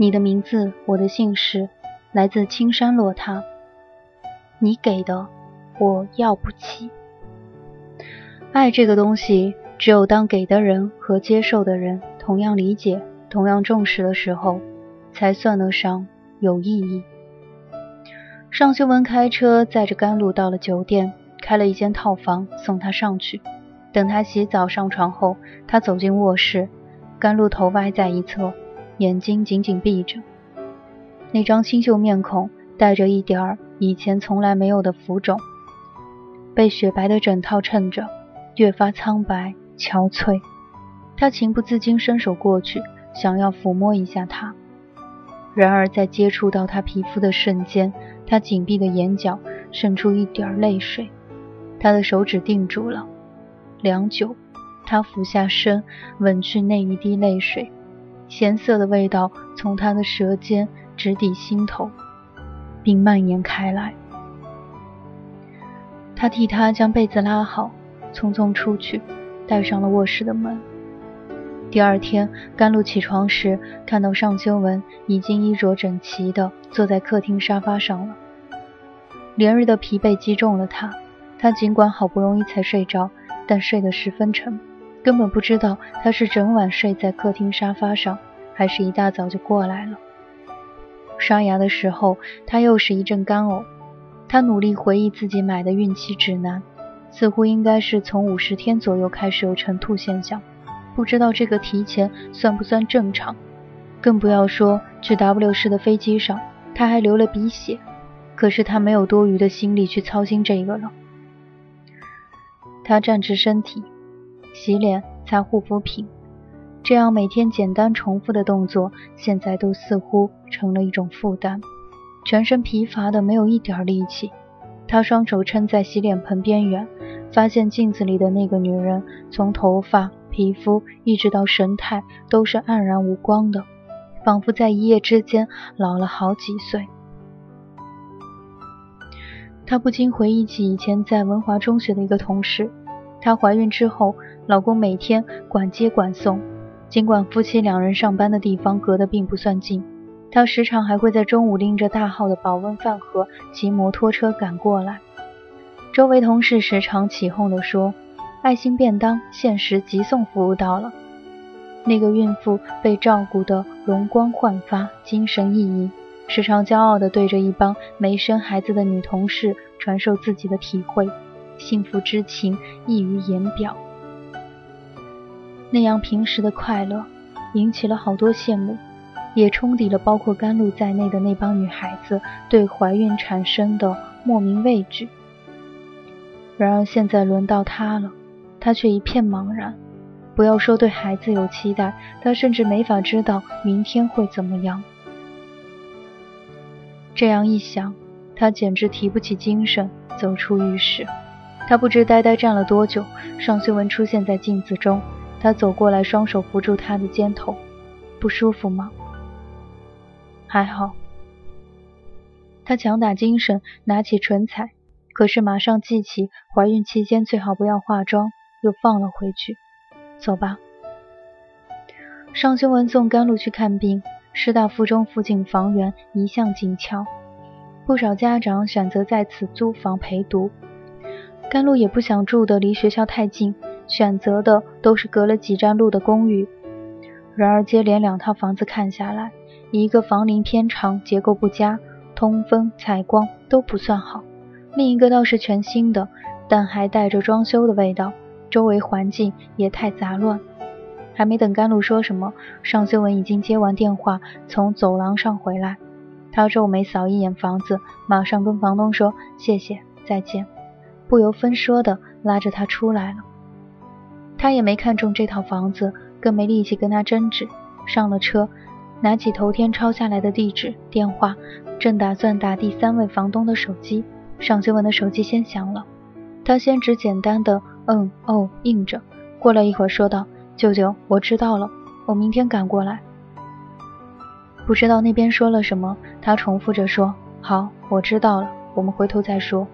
你的名字，我的姓氏。来自青山落塔，你给的我要不起。爱这个东西，只有当给的人和接受的人同样理解、同样重视的时候，才算得上有意义。尚修文开车载着甘露到了酒店，开了一间套房送她上去。等她洗澡上床后，他走进卧室，甘露头歪在一侧，眼睛紧紧闭着。那张清秀面孔带着一点儿以前从来没有的浮肿，被雪白的枕套衬着，越发苍白憔悴。他情不自禁伸手过去，想要抚摸一下她。然而在接触到她皮肤的瞬间，他紧闭的眼角渗出一点泪水。他的手指定住了，良久，他俯下身吻去那一滴泪水，咸涩的味道从他的舌尖。直抵心头，并蔓延开来。他替她将被子拉好，匆匆出去，带上了卧室的门。第二天，甘露起床时，看到尚修文已经衣着整齐的坐在客厅沙发上了。连日的疲惫击中了他，他尽管好不容易才睡着，但睡得十分沉，根本不知道他是整晚睡在客厅沙发上，还是一大早就过来了。刷牙的时候，他又是一阵干呕。他努力回忆自己买的孕期指南，似乎应该是从五十天左右开始有晨吐现象，不知道这个提前算不算正常。更不要说去 W 市的飞机上，他还流了鼻血。可是他没有多余的心力去操心这个了。他站直身体，洗脸、擦护肤品。这样每天简单重复的动作，现在都似乎成了一种负担，全身疲乏的没有一点力气。他双手撑在洗脸盆边缘，发现镜子里的那个女人，从头发、皮肤一直到神态，都是黯然无光的，仿佛在一夜之间老了好几岁。他不禁回忆起以前在文华中学的一个同事，她怀孕之后，老公每天管接管送。尽管夫妻两人上班的地方隔得并不算近，他时常还会在中午拎着大号的保温饭盒骑摩托车赶过来。周围同事时常起哄地说：“爱心便当限时急送服务到了。”那个孕妇被照顾得容光焕发、精神奕奕，时常骄傲地对着一帮没生孩子的女同事传授自己的体会，幸福之情溢于言表。那样平时的快乐，引起了好多羡慕，也冲抵了包括甘露在内的那帮女孩子对怀孕产生的莫名畏惧。然而现在轮到她了，她却一片茫然。不要说对孩子有期待，她甚至没法知道明天会怎么样。这样一想，她简直提不起精神走出浴室。她不知呆呆站了多久，尚修文出现在镜子中。他走过来，双手扶住她的肩头，不舒服吗？还好。他强打精神，拿起唇彩，可是马上记起怀孕期间最好不要化妆，又放了回去。走吧。尚修文送甘露去看病，师大附中附近房源一向紧俏，不少家长选择在此租房陪读。甘露也不想住的离学校太近。选择的都是隔了几站路的公寓，然而接连两套房子看下来，一个房龄偏长，结构不佳，通风采光都不算好；另一个倒是全新的，但还带着装修的味道，周围环境也太杂乱。还没等甘露说什么，尚修文已经接完电话，从走廊上回来。他皱眉扫一眼房子，马上跟房东说谢谢，再见，不由分说的拉着他出来了。他也没看中这套房子，更没力气跟他争执。上了车，拿起头天抄下来的地址电话，正打算打第三位房东的手机，尚修文的手机先响了。他先只简单的嗯哦应着，过了一会儿说道。舅舅，我知道了，我明天赶过来。不知道那边说了什么，他重复着说：“好，我知道了，我们回头再说。”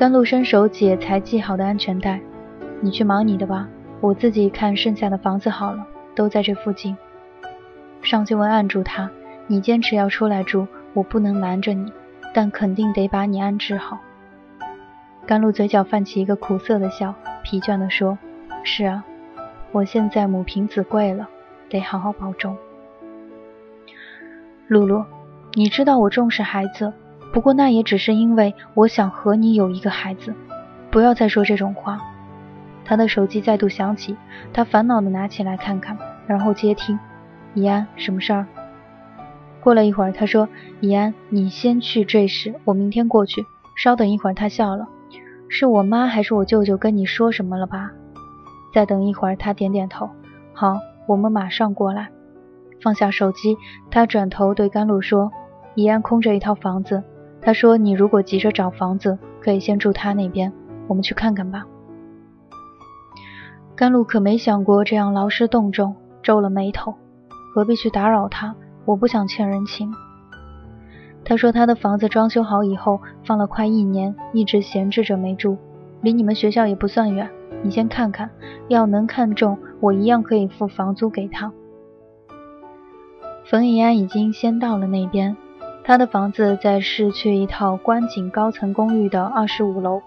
甘露伸手解才系好的安全带，你去忙你的吧，我自己看剩下的房子好了，都在这附近。尚修文按住他：“你坚持要出来住，我不能拦着你，但肯定得把你安置好。”甘露嘴角泛起一个苦涩的笑，疲倦地说：“是啊。”我现在母凭子贵了，得好好保重。露露，你知道我重视孩子，不过那也只是因为我想和你有一个孩子。不要再说这种话。他的手机再度响起，他烦恼的拿起来看看，然后接听。怡安，什么事儿？过了一会儿，他说：“怡安，你先去坠石，我明天过去。稍等一会儿。”他笑了。是我妈还是我舅舅跟你说什么了吧？再等一会儿，他点点头。好，我们马上过来。放下手机，他转头对甘露说：“怡安空着一套房子，他说你如果急着找房子，可以先住他那边。我们去看看吧。”甘露可没想过这样劳师动众，皱了眉头。何必去打扰他？我不想欠人情。他说他的房子装修好以后，放了快一年，一直闲置着没住，离你们学校也不算远。你先看看，要能看中，我一样可以付房租给他。冯以安已经先到了那边，他的房子在市区一套观景高层公寓的二十五楼，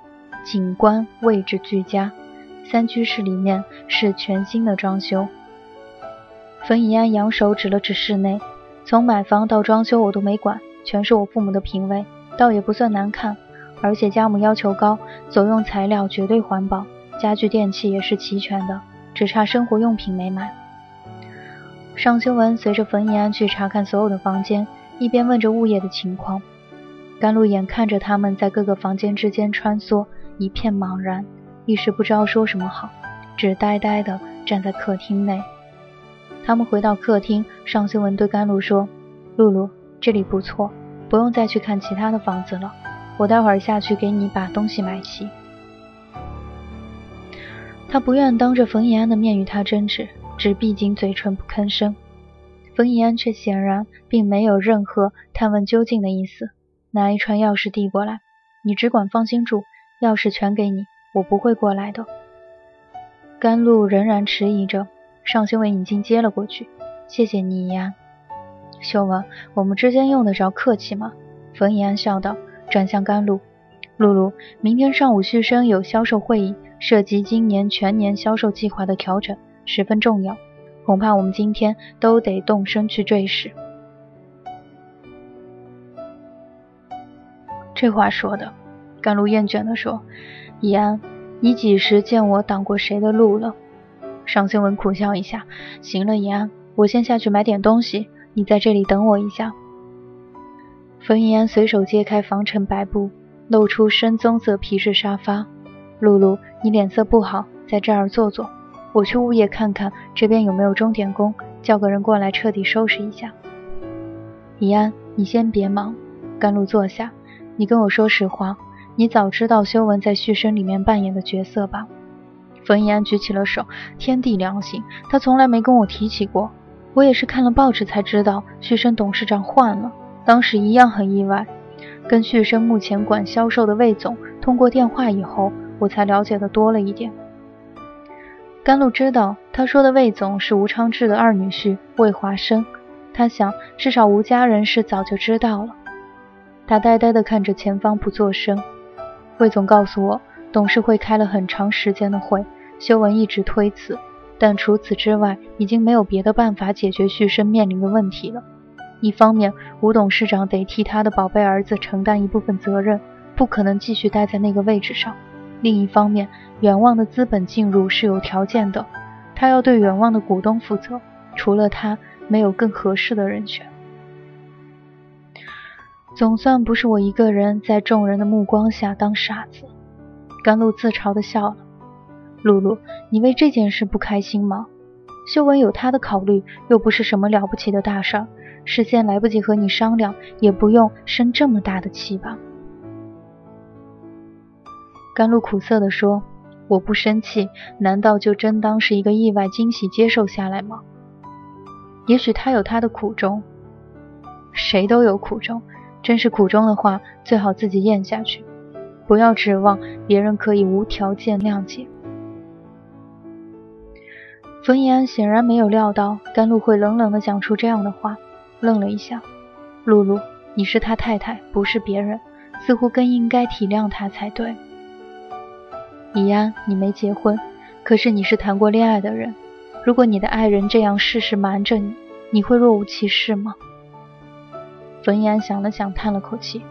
景观位置俱佳，三居室里面是全新的装修。冯以安扬手指了指室内，从买房到装修我都没管，全是我父母的品味，倒也不算难看，而且家母要求高，所用材料绝对环保。家具电器也是齐全的，只差生活用品没买。尚修文随着冯怡安去查看所有的房间，一边问着物业的情况。甘露眼看着他们在各个房间之间穿梭，一片茫然，一时不知道说什么好，只呆呆地站在客厅内。他们回到客厅，尚修文对甘露说：“露露，这里不错，不用再去看其他的房子了，我待会儿下去给你把东西买齐。”他不愿当着冯延安的面与他争执，只闭紧嘴唇不吭声。冯以安却显然并没有任何探问究竟的意思，拿一串钥匙递过来：“你只管放心住，钥匙全给你，我不会过来的。”甘露仍然迟疑着，尚修文已经接了过去：“谢谢你，以安。”修文，我们之间用得着客气吗？”冯以安笑道，转向甘露：“露露，明天上午旭升有销售会议。”涉及今年全年销售计划的调整十分重要，恐怕我们今天都得动身去坠石。这话说的，甘露厌倦地说：“怡安，你几时见我挡过谁的路了？”尚兴文苦笑一下：“行了，怡安，我先下去买点东西，你在这里等我一下。”冯怡安随手揭开防尘白布，露出深棕色皮质沙发。露露，你脸色不好，在这儿坐坐。我去物业看看这边有没有钟点工，叫个人过来彻底收拾一下。怡安，你先别忙。甘露坐下，你跟我说实话，你早知道修文在续生里面扮演的角色吧？冯怡安举起了手，天地良心，他从来没跟我提起过。我也是看了报纸才知道旭生董事长换了，当时一样很意外。跟旭生目前管销售的魏总通过电话以后。我才了解的多了一点。甘露知道，他说的魏总是吴昌志的二女婿魏华生。他想，至少吴家人是早就知道了。他呆呆地看着前方，不作声。魏总告诉我，董事会开了很长时间的会，修文一直推辞，但除此之外，已经没有别的办法解决旭升面临的问题了。一方面，吴董事长得替他的宝贝儿子承担一部分责任，不可能继续待在那个位置上；另一方面，远望的资本进入是有条件的，他要对远望的股东负责，除了他，没有更合适的人选。总算不是我一个人在众人的目光下当傻子。甘露自嘲地笑了。露露，你为这件事不开心吗？修文有他的考虑，又不是什么了不起的大事儿，事先来不及和你商量，也不用生这么大的气吧？甘露苦涩地说：“我不生气，难道就真当是一个意外惊喜接受下来吗？也许他有他的苦衷，谁都有苦衷。真是苦衷的话，最好自己咽下去，不要指望别人可以无条件谅解。”冯怡安显然没有料到甘露会冷冷地讲出这样的话，愣了一下。露露，你是他太太，不是别人，似乎更应该体谅他才对。怡安，你没结婚，可是你是谈过恋爱的人。如果你的爱人这样事事瞒着你，你会若无其事吗？冯怡安想了想，叹了口气：“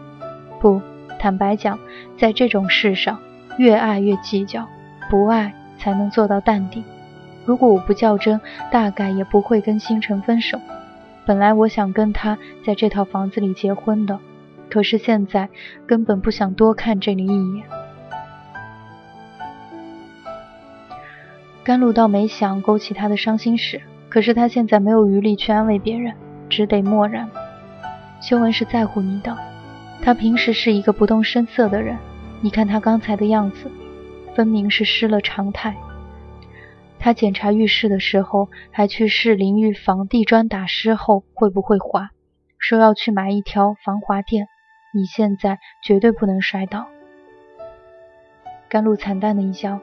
不，坦白讲，在这种事上，越爱越计较，不爱才能做到淡定。”如果我不较真，大概也不会跟星辰分手。本来我想跟他在这套房子里结婚的，可是现在根本不想多看这里一眼。甘露倒没想勾起他的伤心事，可是他现在没有余力去安慰别人，只得默然。修文是在乎你的，他平时是一个不动声色的人，你看他刚才的样子，分明是失了常态。他检查浴室的时候，还去试淋浴房地砖打湿后会不会滑，说要去买一条防滑垫。你现在绝对不能摔倒。甘露惨淡的一笑，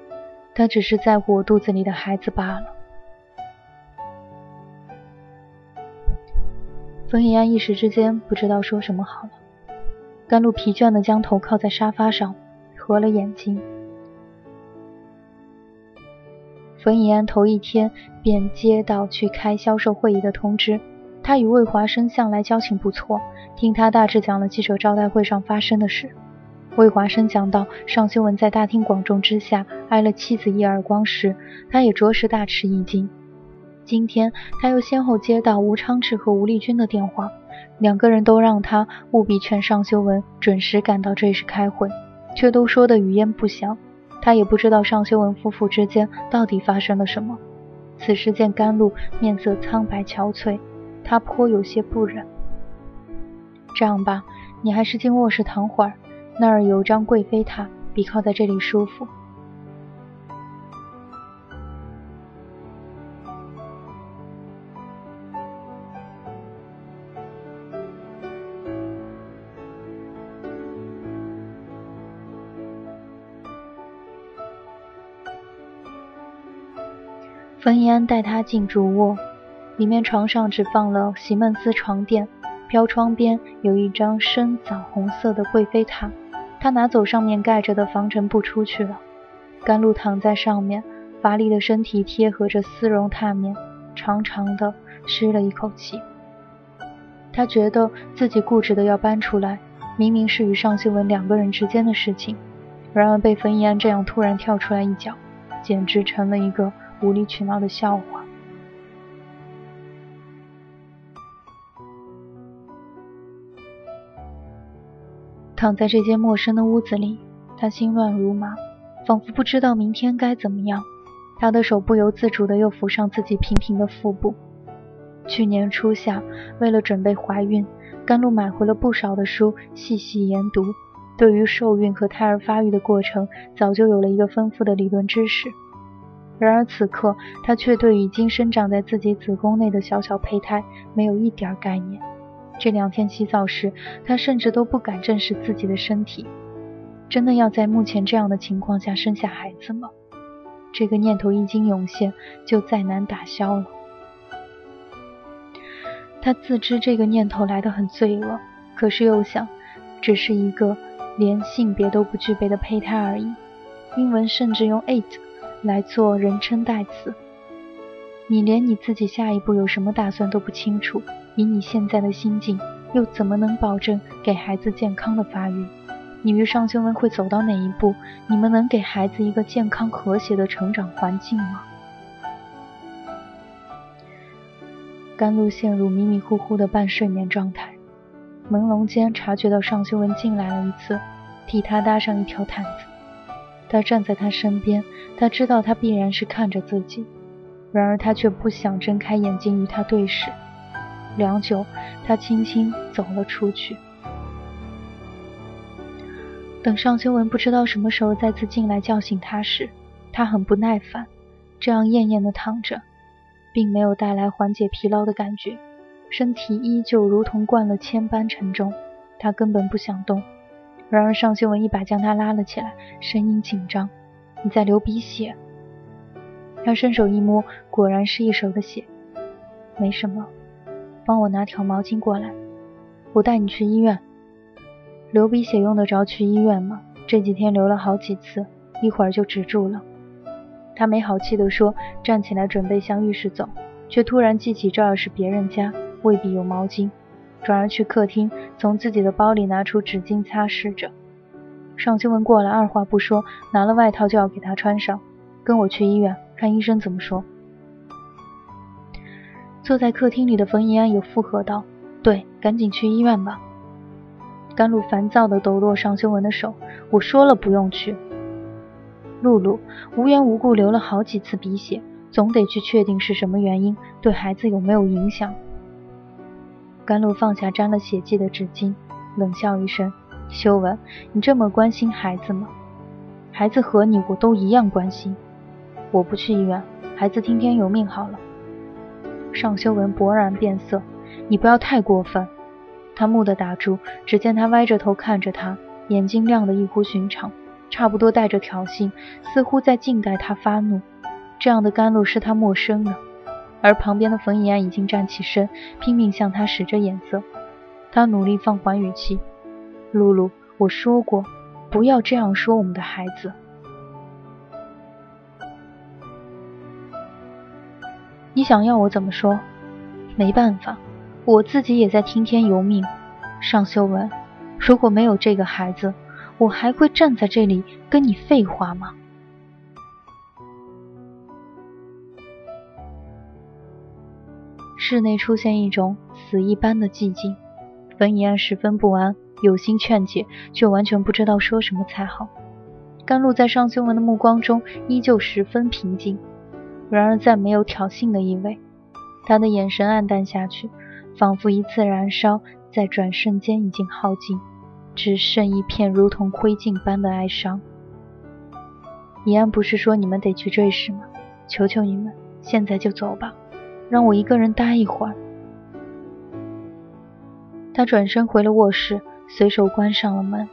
他只是在乎我肚子里的孩子罢了。冯以安一时之间不知道说什么好了。甘露疲倦的将头靠在沙发上，合了眼睛。冯以安头一天便接到去开销售会议的通知，他与魏华生向来交情不错，听他大致讲了记者招待会上发生的事。魏华生讲到尚修文在大庭广众之下挨了妻子一耳光时，他也着实大吃一惊。今天他又先后接到吴昌志和吴丽君的电话，两个人都让他务必劝尚修文准时赶到这时开会，却都说的语焉不详。他也不知道尚修文夫妇之间到底发生了什么。此时见甘露面色苍白憔悴，他颇有些不忍。这样吧，你还是进卧室躺会儿，那儿有张贵妃榻，比靠在这里舒服。冯怡安带他进主卧，里面床上只放了席梦思床垫，飘窗边有一张深枣红色的贵妃榻，他拿走上面盖着的防尘布出去了。甘露躺在上面，乏力的身体贴合着丝绒榻面，长长的吁了一口气。他觉得自己固执的要搬出来，明明是与尚修文两个人之间的事情，然而被冯一安这样突然跳出来一脚，简直成了一个。无理取闹的笑话。躺在这间陌生的屋子里，他心乱如麻，仿佛不知道明天该怎么样。他的手不由自主的又抚上自己平平的腹部。去年初夏，为了准备怀孕，甘露买回了不少的书，细细研读。对于受孕和胎儿发育的过程，早就有了一个丰富的理论知识。然而此刻，他却对已经生长在自己子宫内的小小胚胎没有一点概念。这两天洗澡时，他甚至都不敢正视自己的身体。真的要在目前这样的情况下生下孩子吗？这个念头一经涌现，就再难打消了。他自知这个念头来得很罪恶，可是又想，只是一个连性别都不具备的胚胎而已。英文甚至用 it。来做人称代词，你连你自己下一步有什么打算都不清楚，以你现在的心境，又怎么能保证给孩子健康的发育？你与尚修文会走到哪一步？你们能给孩子一个健康和谐的成长环境吗？甘露陷入迷迷糊糊的半睡眠状态，朦胧间察觉到尚修文进来了一次，替他搭上一条毯子。他站在他身边，他知道他必然是看着自己。然而他却不想睁开眼睛与他对视。良久，他轻轻走了出去。等尚修文不知道什么时候再次进来叫醒他时，他很不耐烦，这样厌厌的躺着，并没有带来缓解疲劳的感觉，身体依旧如同灌了铅般沉重。他根本不想动。然而尚修文一把将他拉了起来，声音紧张：“你在流鼻血。”他伸手一摸，果然是一手的血。没什么，帮我拿条毛巾过来，我带你去医院。流鼻血用得着去医院吗？这几天流了好几次，一会儿就止住了。他没好气地说，站起来准备向浴室走，却突然记起这儿是别人家，未必有毛巾，转而去客厅，从自己的包里拿出纸巾擦拭着。尚修文过来，二话不说，拿了外套就要给他穿上，跟我去医院。看医生怎么说。坐在客厅里的冯怡安也附和道：“对，赶紧去医院吧。”甘露烦躁地抖落尚修文的手：“我说了不用去。”露露无缘无故流了好几次鼻血，总得去确定是什么原因，对孩子有没有影响。甘露放下沾了血迹的纸巾，冷笑一声：“修文，你这么关心孩子吗？孩子和你我都一样关心。”我不去医院，孩子听天由命好了。尚修文勃然变色，你不要太过分。他蓦地打住，只见他歪着头看着他，眼睛亮得异乎寻常，差不多带着挑衅，似乎在静待他发怒。这样的甘露是他陌生的，而旁边的冯怡安已经站起身，拼命向他使着眼色。他努力放缓语气：“露露，我说过，不要这样说我们的孩子。”你想要我怎么说？没办法，我自己也在听天由命。尚修文，如果没有这个孩子，我还会站在这里跟你废话吗？室内出现一种死一般的寂静，冯怡安十分不安，有心劝解，却完全不知道说什么才好。甘露在尚修文的目光中依旧十分平静。然而，再没有挑衅的意味。他的眼神暗淡下去，仿佛一次燃烧，在转瞬间已经耗尽，只剩一片如同灰烬般的哀伤。怡安不是说你们得去追视吗？求求你们，现在就走吧，让我一个人待一会儿。他转身回了卧室，随手关上了门。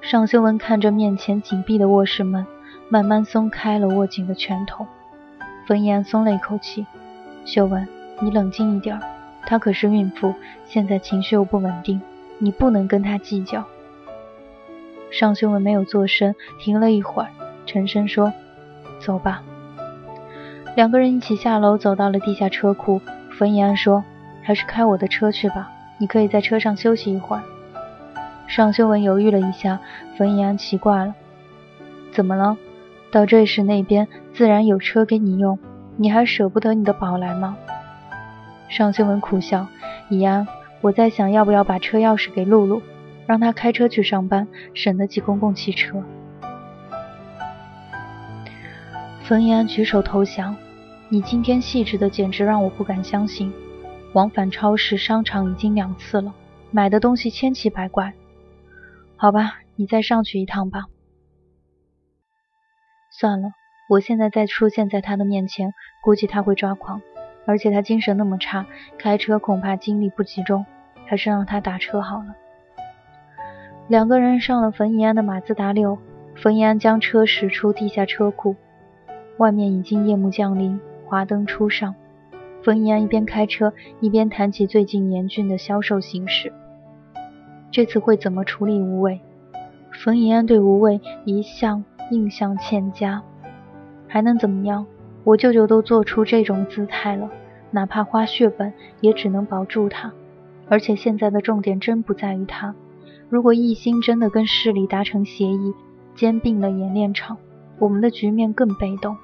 尚修文看着面前紧闭的卧室门，慢慢松开了握紧的拳头。冯怡安松了一口气，秀文，你冷静一点，她可是孕妇，现在情绪又不稳定，你不能跟她计较。尚修文没有做声，停了一会儿，沉声说：“走吧。”两个人一起下楼，走到了地下车库。冯怡安说：“还是开我的车去吧，你可以在车上休息一会儿。”尚修文犹豫了一下，冯怡安奇怪了：“怎么了？”到瑞士那边自然有车给你用，你还舍不得你的宝来吗？尚修文苦笑：“怡安，我在想要不要把车钥匙给露露，让她开车去上班，省得挤公共汽车。”冯怡安举手投降：“你今天细致的简直让我不敢相信，往返超市、商场已经两次了，买的东西千奇百怪。好吧，你再上去一趟吧。”算了，我现在再出现在他的面前，估计他会抓狂，而且他精神那么差，开车恐怕精力不集中，还是让他打车好了。两个人上了冯怡安的马自达六，冯怡安将车驶出地下车库，外面已经夜幕降临，华灯初上。冯怡安一边开车，一边谈起最近严峻的销售形势，这次会怎么处理无畏？冯怡安对无畏一向。印象欠佳，还能怎么样？我舅舅都做出这种姿态了，哪怕花血本也只能保住他。而且现在的重点真不在于他。如果一心真的跟市里达成协议，兼并了演练场，我们的局面更被动。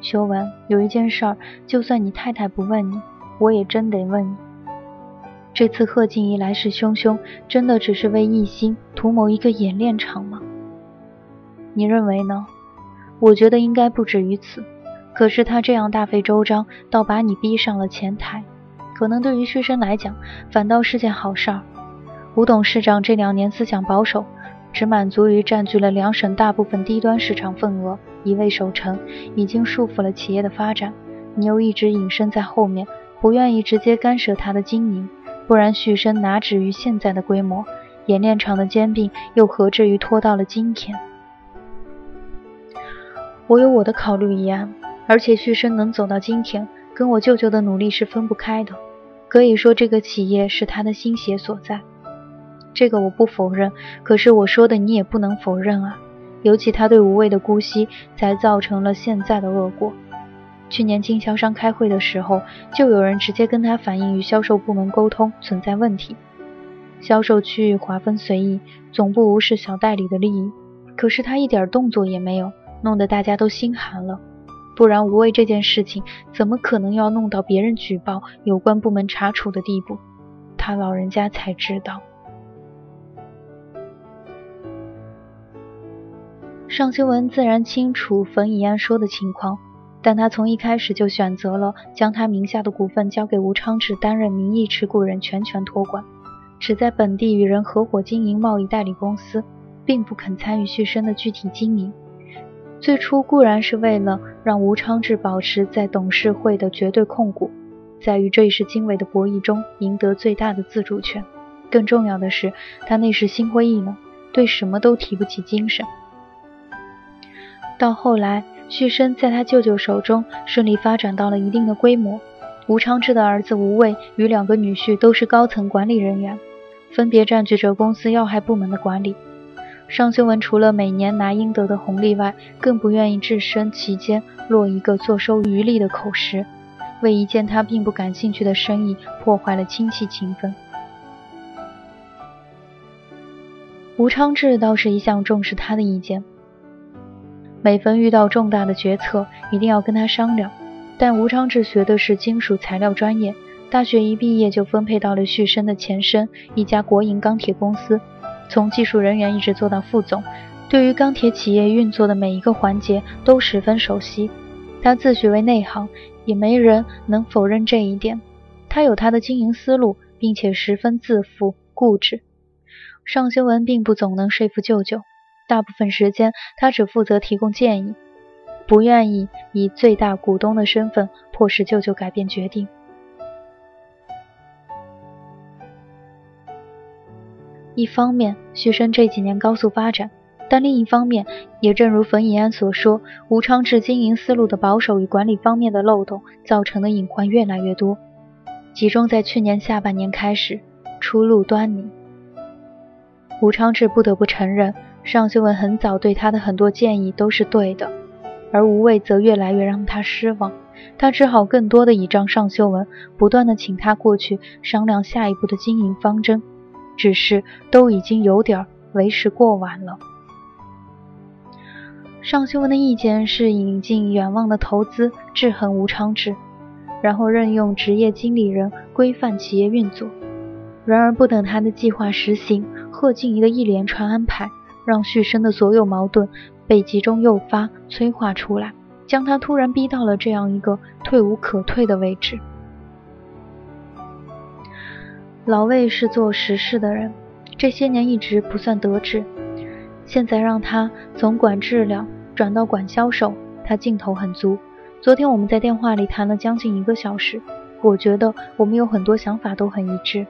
修文，有一件事儿，就算你太太不问你，我也真得问你。这次贺静怡来势汹汹，真的只是为一心图谋一个演练场吗？你认为呢？我觉得应该不止于此。可是他这样大费周章，倒把你逼上了前台，可能对于旭升来讲，反倒是件好事儿。吴董事长这两年思想保守，只满足于占据了两省大部分低端市场份额，一味守成，已经束缚了企业的发展。你又一直隐身在后面，不愿意直接干涉他的经营。不然，旭升哪止于现在的规模？冶炼厂的兼并又何至于拖到了今天？我有我的考虑一样，而且旭升能走到今天，跟我舅舅的努力是分不开的。可以说，这个企业是他的心血所在，这个我不否认。可是我说的你也不能否认啊！尤其他对无畏的姑息，才造成了现在的恶果。去年经销商开会的时候，就有人直接跟他反映与销售部门沟通存在问题，销售区域划分随意，总部无视小代理的利益。可是他一点动作也没有，弄得大家都心寒了。不然无畏这件事情怎么可能要弄到别人举报、有关部门查处的地步？他老人家才知道。尚修文自然清楚冯以安说的情况。但他从一开始就选择了将他名下的股份交给吴昌志担任名义持股人，全权托管，只在本地与人合伙经营贸易代理公司，并不肯参与旭升的具体经营。最初固然是为了让吴昌志保持在董事会的绝对控股，在与这一时精微的博弈中赢得最大的自主权。更重要的是，他那时心灰意冷，对什么都提不起精神。到后来。旭升在他舅舅手中顺利发展到了一定的规模。吴昌志的儿子吴畏与两个女婿都是高层管理人员，分别占据着公司要害部门的管理。尚修文除了每年拿应得的红利外，更不愿意置身其间落一个坐收渔利的口实，为一件他并不感兴趣的生意破坏了亲戚情分。吴昌志倒是一向重视他的意见。每逢遇到重大的决策，一定要跟他商量。但吴昌志学的是金属材料专业，大学一毕业就分配到了旭升的前身一家国营钢铁公司，从技术人员一直做到副总，对于钢铁企业运作的每一个环节都十分熟悉。他自诩为内行，也没人能否认这一点。他有他的经营思路，并且十分自负固执。尚修文并不总能说服舅舅。大部分时间，他只负责提供建议，不愿意以最大股东的身份迫使舅舅改变决定。一方面，旭升这几年高速发展，但另一方面，也正如冯以安所说，吴昌志经营思路的保守与管理方面的漏洞，造成的隐患越来越多，集中在去年下半年开始初露端倪。吴昌志不得不承认。尚修文很早对他的很多建议都是对的，而无畏则越来越让他失望。他只好更多的倚仗尚修文，不断的请他过去商量下一步的经营方针。只是都已经有点为时过晚了。尚修文的意见是引进远望的投资，制衡吴昌志，然后任用职业经理人规范企业运作。然而不等他的计划实行，贺静怡的一连串安排。让旭升的所有矛盾被集中诱发、催化出来，将他突然逼到了这样一个退无可退的位置。老魏是做实事的人，这些年一直不算得志，现在让他从管质量转到管销售，他劲头很足。昨天我们在电话里谈了将近一个小时，我觉得我们有很多想法都很一致。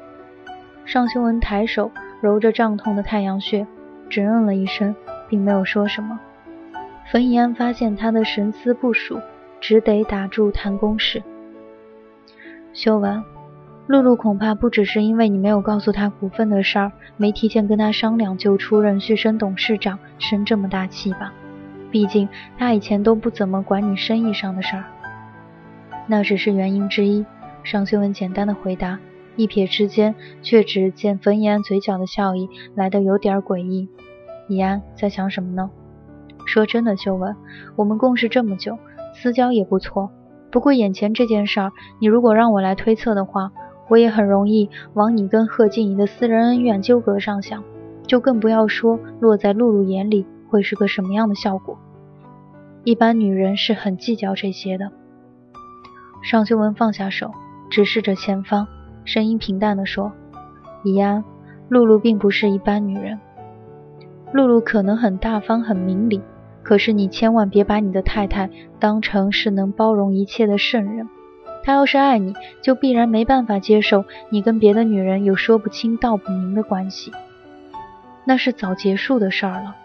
尚修文抬手揉着胀痛的太阳穴。只嗯了一声，并没有说什么。冯以安发现他的神思不属，只得打住谈公事。修文，露露恐怕不只是因为你没有告诉他股份的事儿，没提前跟他商量就出任旭升董事长，生这么大气吧？毕竟他以前都不怎么管你生意上的事儿。那只是原因之一。尚修文简单的回答，一瞥之间，却只见冯延安嘴角的笑意来得有点诡异。怡安在想什么呢？说真的，修文，我们共事这么久，私交也不错。不过眼前这件事儿，你如果让我来推测的话，我也很容易往你跟贺静怡的私人恩怨纠葛上想，就更不要说落在露露眼里会是个什么样的效果。一般女人是很计较这些的。尚修文放下手，直视着前方，声音平淡地说：“怡安，露露并不是一般女人。露露可能很大方、很明理，可是你千万别把你的太太当成是能包容一切的圣人。他要是爱你，就必然没办法接受你跟别的女人有说不清道不明的关系，那是早结束的事儿了。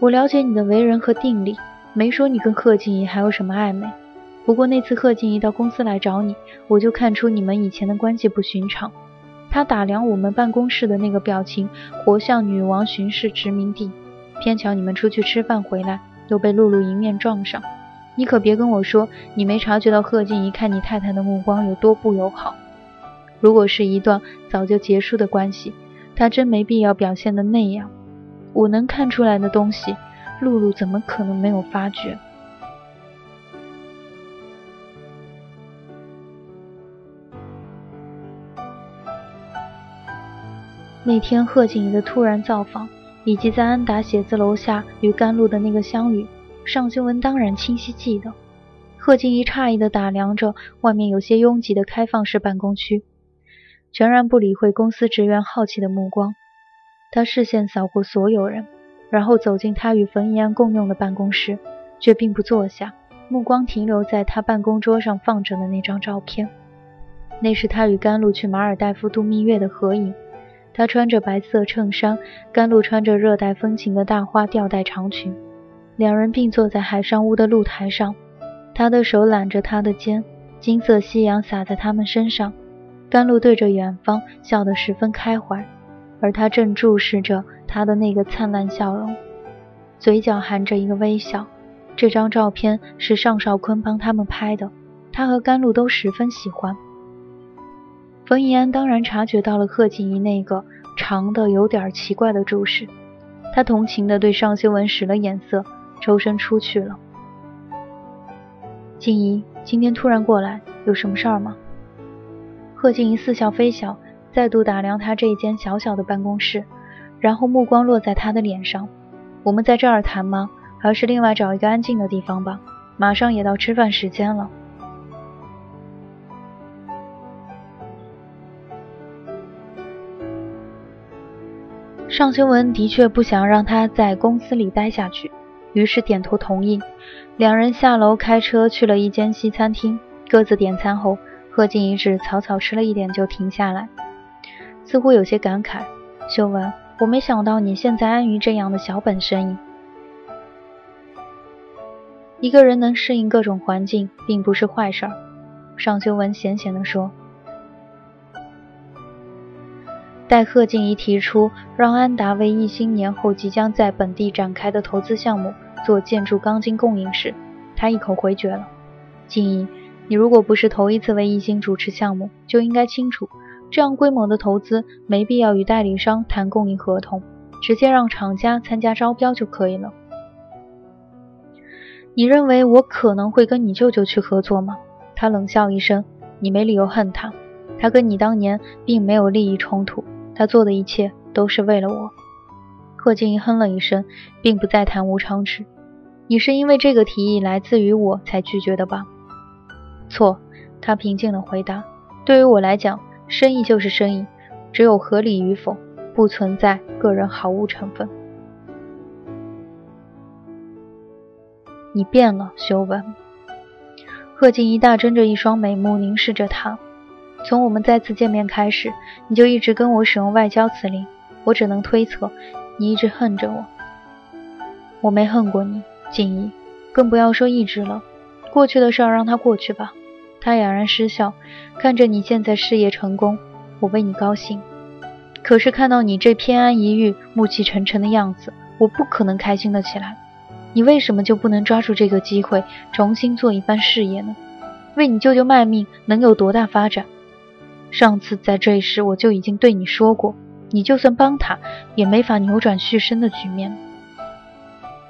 我了解你的为人和定力，没说你跟贺静怡还有什么暧昧。”不过那次贺静怡到公司来找你，我就看出你们以前的关系不寻常。她打量我们办公室的那个表情，活像女王巡视殖民地。偏巧你们出去吃饭回来，又被露露迎面撞上。你可别跟我说你没察觉到贺静怡看你太太的目光有多不友好。如果是一段早就结束的关系，她真没必要表现的那样。我能看出来的东西，露露怎么可能没有发觉？那天贺静怡的突然造访，以及在安达写字楼下与甘露的那个相遇，尚修文当然清晰记得。贺静怡诧异地打量着外面有些拥挤的开放式办公区，全然不理会公司职员好奇的目光。他视线扫过所有人，然后走进他与冯怡安共用的办公室，却并不坐下，目光停留在他办公桌上放着的那张照片。那是他与甘露去马尔代夫度蜜月的合影。他穿着白色衬衫，甘露穿着热带风情的大花吊带长裙，两人并坐在海上屋的露台上，他的手揽着她的肩，金色夕阳洒在他们身上，甘露对着远方笑得十分开怀，而他正注视着她的那个灿烂笑容，嘴角含着一个微笑。这张照片是尚少坤帮他们拍的，他和甘露都十分喜欢。冯怡安当然察觉到了贺静怡那个长的有点奇怪的注视，他同情地对尚修文使了眼色，抽身出去了。静怡，今天突然过来，有什么事儿吗？贺静怡似笑非笑，再度打量他这一间小小的办公室，然后目光落在他的脸上。我们在这儿谈吗？还是另外找一个安静的地方吧？马上也到吃饭时间了。尚修文的确不想让他在公司里待下去，于是点头同意。两人下楼开车去了一间西餐厅，各自点餐后，贺静怡只草草吃了一点就停下来，似乎有些感慨：“修文，我没想到你现在安于这样的小本生意。一个人能适应各种环境，并不是坏事。”尚修文闲闲地说。待贺静怡提出让安达为一星年后即将在本地展开的投资项目做建筑钢筋供应时，他一口回绝了。静怡，你如果不是头一次为一星主持项目，就应该清楚，这样规模的投资没必要与代理商谈供应合同，直接让厂家参加招标就可以了。你认为我可能会跟你舅舅去合作吗？他冷笑一声，你没理由恨他，他跟你当年并没有利益冲突。他做的一切都是为了我。贺静怡哼了一声，并不再谈吴昌志。你是因为这个提议来自于我才拒绝的吧？错，他平静地回答。对于我来讲，生意就是生意，只有合理与否，不存在个人好恶成分。你变了，修文。贺静怡大睁着一双美目，凝视着他。从我们再次见面开始，你就一直跟我使用外交辞令。我只能推测，你一直恨着我。我没恨过你，静怡，更不要说一直了。过去的事儿让它过去吧。他哑然失笑，看着你现在事业成功，我为你高兴。可是看到你这偏安一隅、暮气沉沉的样子，我不可能开心的起来。你为什么就不能抓住这个机会，重新做一番事业呢？为你舅舅卖命能有多大发展？上次在这时我就已经对你说过，你就算帮他，也没法扭转续生的局面。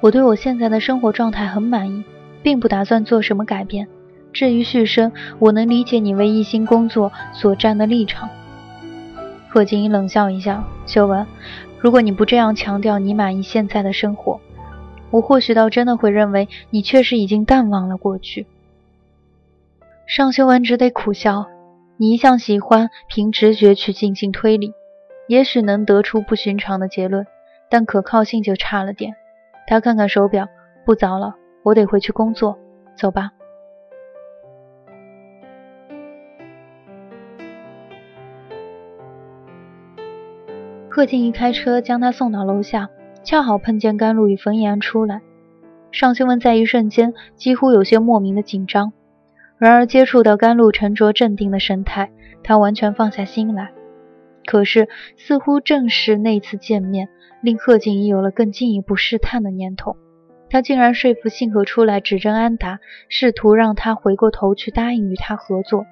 我对我现在的生活状态很满意，并不打算做什么改变。至于续生，我能理解你为一心工作所站的立场。贺静怡冷笑一下，修文，如果你不这样强调你满意现在的生活，我或许倒真的会认为你确实已经淡忘了过去。尚修文只得苦笑。你一向喜欢凭直觉去进行推理，也许能得出不寻常的结论，但可靠性就差了点。他看看手表，不早了，我得回去工作，走吧。贺静怡开车将他送到楼下，恰好碰见甘露与冯延安出来。尚修文在一瞬间几乎有些莫名的紧张。然而，接触到甘露沉着镇定的神态，他完全放下心来。可是，似乎正是那次见面，令贺静怡有了更进一步试探的念头。他竟然说服信和出来指证安达，试图让他回过头去答应与他合作。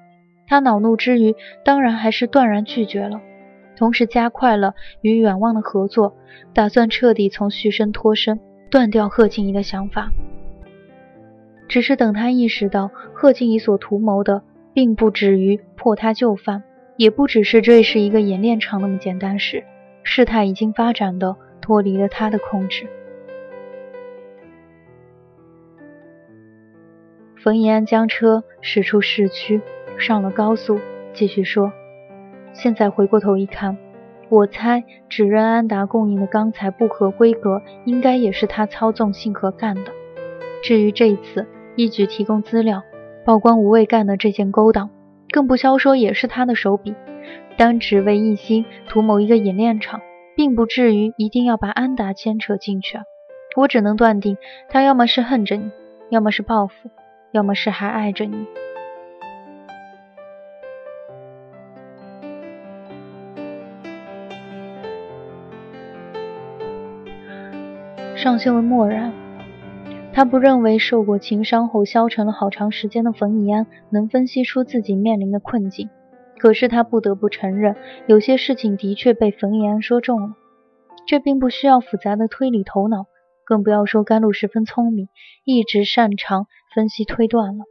他恼怒之余，当然还是断然拒绝了，同时加快了与远望的合作，打算彻底从旭升脱身，断掉贺静怡的想法。只是等他意识到贺静怡所图谋的，并不止于破他旧范，也不只是这是一个演练场那么简单时，事态已经发展的脱离了他的控制。冯延安将车驶出市区，上了高速，继续说：“现在回过头一看，我猜指认安达供应的钢材不合规格，应该也是他操纵信和干的。至于这一次……”一举提供资料，曝光吴畏干的这件勾当，更不消说也是他的手笔。单只为一心图谋一个冶炼厂，并不至于一定要把安达牵扯进去啊。我只能断定，他要么是恨着你，要么是报复，要么是还爱着你。尚修文默然。他不认为受过情伤后消沉了好长时间的冯以安能分析出自己面临的困境，可是他不得不承认，有些事情的确被冯以安说中了。这并不需要复杂的推理头脑，更不要说甘露十分聪明，一直擅长分析推断了。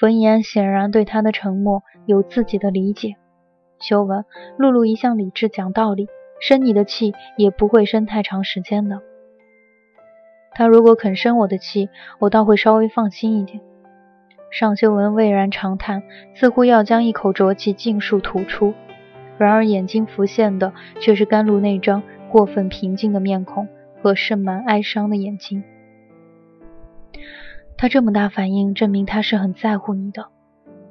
冯以安显然对他的沉默有自己的理解。修文，露露一向理智讲道理。生你的气也不会生太长时间的。他如果肯生我的气，我倒会稍微放心一点。尚修文巍然长叹，似乎要将一口浊气尽数吐出，然而眼睛浮现的却是甘露那张过分平静的面孔和盛满哀伤的眼睛。他这么大反应，证明他是很在乎你的。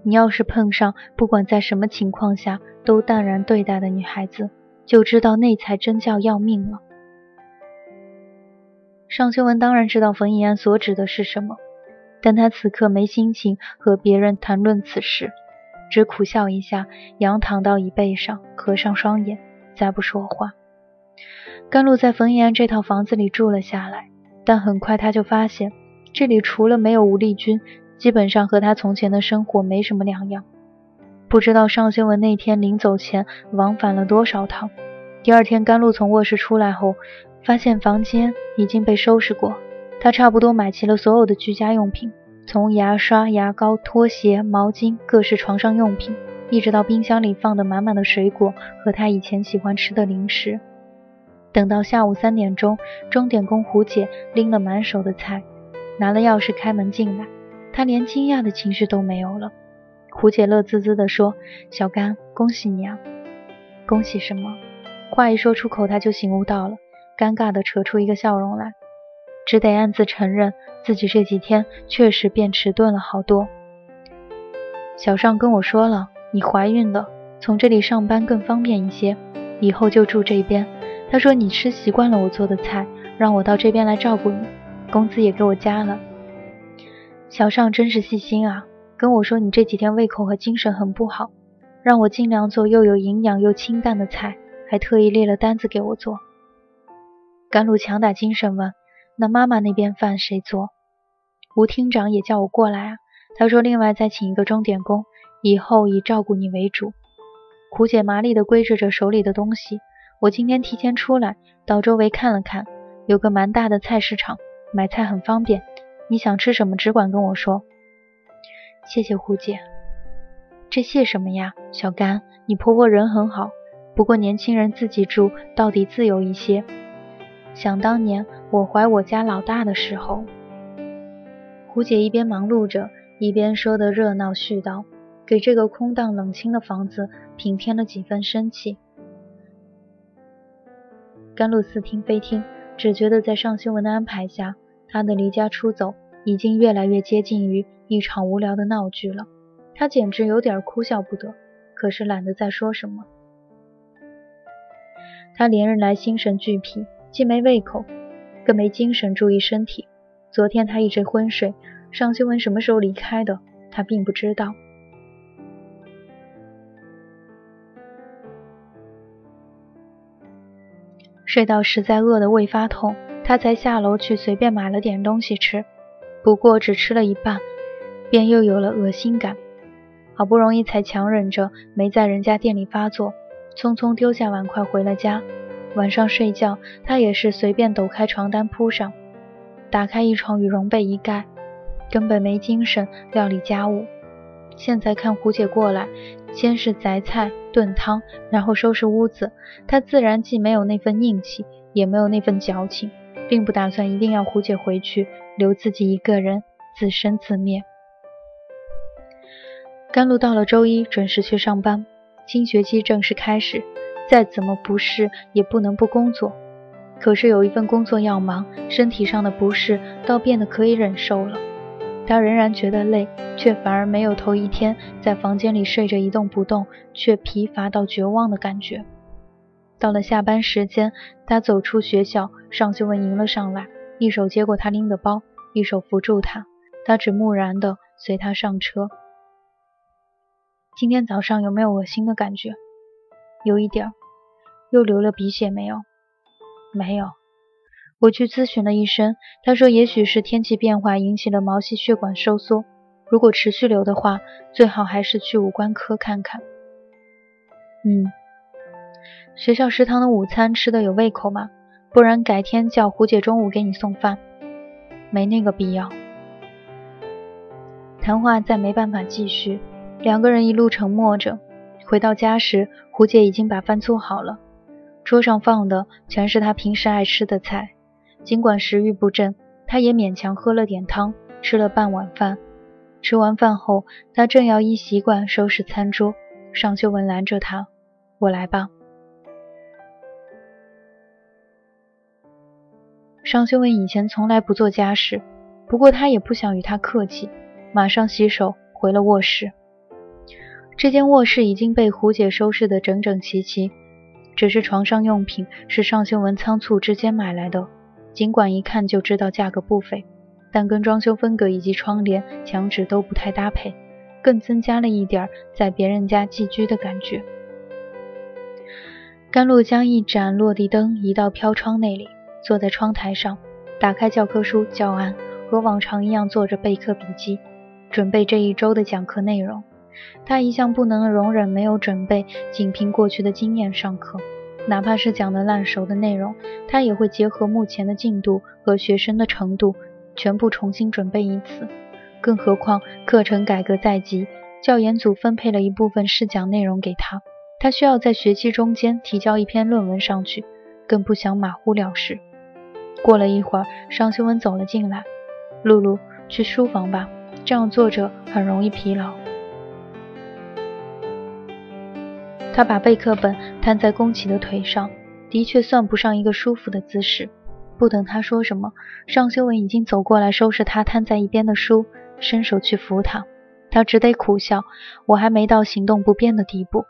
你要是碰上不管在什么情况下都淡然对待的女孩子，就知道那才真叫要命了。尚修文当然知道冯以安所指的是什么，但他此刻没心情和别人谈论此事，只苦笑一下，仰躺到椅背上，合上双眼，再不说话。甘露在冯以安这套房子里住了下来，但很快他就发现，这里除了没有吴丽君，基本上和他从前的生活没什么两样。不知道尚修文那天临走前往返了多少趟。第二天，甘露从卧室出来后，发现房间已经被收拾过。他差不多买齐了所有的居家用品，从牙刷、牙膏、拖鞋、毛巾、各式床上用品，一直到冰箱里放的满满的水果和他以前喜欢吃的零食。等到下午三点钟，钟点工胡姐拎了满手的菜，拿了钥匙开门进来，她连惊讶的情绪都没有了。胡姐乐滋滋地说：“小甘，恭喜你啊！恭喜什么？”话一说出口，他就醒悟到了，尴尬地扯出一个笑容来，只得暗自承认自己这几天确实变迟钝了好多。小尚跟我说了，你怀孕了，从这里上班更方便一些，以后就住这边。他说你吃习惯了我做的菜，让我到这边来照顾你，工资也给我加了。小尚真是细心啊！跟我说你这几天胃口和精神很不好，让我尽量做又有营养又清淡的菜，还特意列了单子给我做。甘露强打精神问：“那妈妈那边饭谁做？”吴厅长也叫我过来啊。他说：“另外再请一个钟点工，以后以照顾你为主。”苦姐麻利地归置着手里的东西。我今天提前出来，到周围看了看，有个蛮大的菜市场，买菜很方便。你想吃什么，只管跟我说。谢谢胡姐。这谢什么呀，小甘，你婆婆人很好。不过年轻人自己住，到底自由一些。想当年我怀我家老大的时候，胡姐一边忙碌着，一边说的热闹絮叨，给这个空荡冷清的房子平添了几分生气。甘露似听非听，只觉得在尚修文的安排下，他的离家出走已经越来越接近于一场无聊的闹剧了。他简直有点哭笑不得，可是懒得再说什么。他连日来心神俱疲，既没胃口，更没精神注意身体。昨天他一直昏睡，尚修文什么时候离开的，他并不知道。睡到实在饿得胃发痛，他才下楼去随便买了点东西吃。不过只吃了一半，便又有了恶心感。好不容易才强忍着没在人家店里发作，匆匆丢下碗筷回了家。晚上睡觉，他也是随便抖开床单铺上，打开一床羽绒被一盖，根本没精神料理家务。现在看胡姐过来，先是择菜炖汤，然后收拾屋子，他自然既没有那份硬气，也没有那份矫情，并不打算一定要胡姐回去，留自己一个人自生自灭。甘露到了周一准时去上班，新学期正式开始，再怎么不适也不能不工作。可是有一份工作要忙，身体上的不适倒变得可以忍受了。他仍然觉得累，却反而没有头一天在房间里睡着一动不动，却疲乏到绝望的感觉。到了下班时间，他走出学校，尚修文迎了上来，一手接过他拎的包，一手扶住他。他只木然地随他上车。今天早上有没有恶心的感觉？有一点。又流了鼻血没有？没有。我去咨询了医生，他说也许是天气变化引起了毛细血管收缩，如果持续流的话，最好还是去五官科看看。嗯，学校食堂的午餐吃的有胃口吗？不然改天叫胡姐中午给你送饭。没那个必要。谈话再没办法继续，两个人一路沉默着。回到家时，胡姐已经把饭做好了，桌上放的全是她平时爱吃的菜。尽管食欲不振，他也勉强喝了点汤，吃了半碗饭。吃完饭后，他正要依习惯收拾餐桌，尚秀文拦着他：“我来吧。”尚修文以前从来不做家事，不过他也不想与他客气，马上洗手回了卧室。这间卧室已经被胡姐收拾得整整齐齐，只是床上用品是尚修文仓促之间买来的。尽管一看就知道价格不菲，但跟装修风格以及窗帘、墙纸都不太搭配，更增加了一点在别人家寄居的感觉。甘露将一盏落地灯移到飘窗那里，坐在窗台上，打开教科书教案，和往常一样做着备课笔记，准备这一周的讲课内容。他一向不能容忍没有准备，仅凭过去的经验上课。哪怕是讲的烂熟的内容，他也会结合目前的进度和学生的程度，全部重新准备一次。更何况课程改革在即，教研组分配了一部分试讲内容给他，他需要在学期中间提交一篇论文上去，更不想马虎了事。过了一会儿，尚修文走了进来：“露露，去书房吧，这样坐着很容易疲劳。”他把备课本摊在宫崎的腿上，的确算不上一个舒服的姿势。不等他说什么，尚修文已经走过来收拾他摊在一边的书，伸手去扶他。他只得苦笑：“我还没到行动不便的地步。”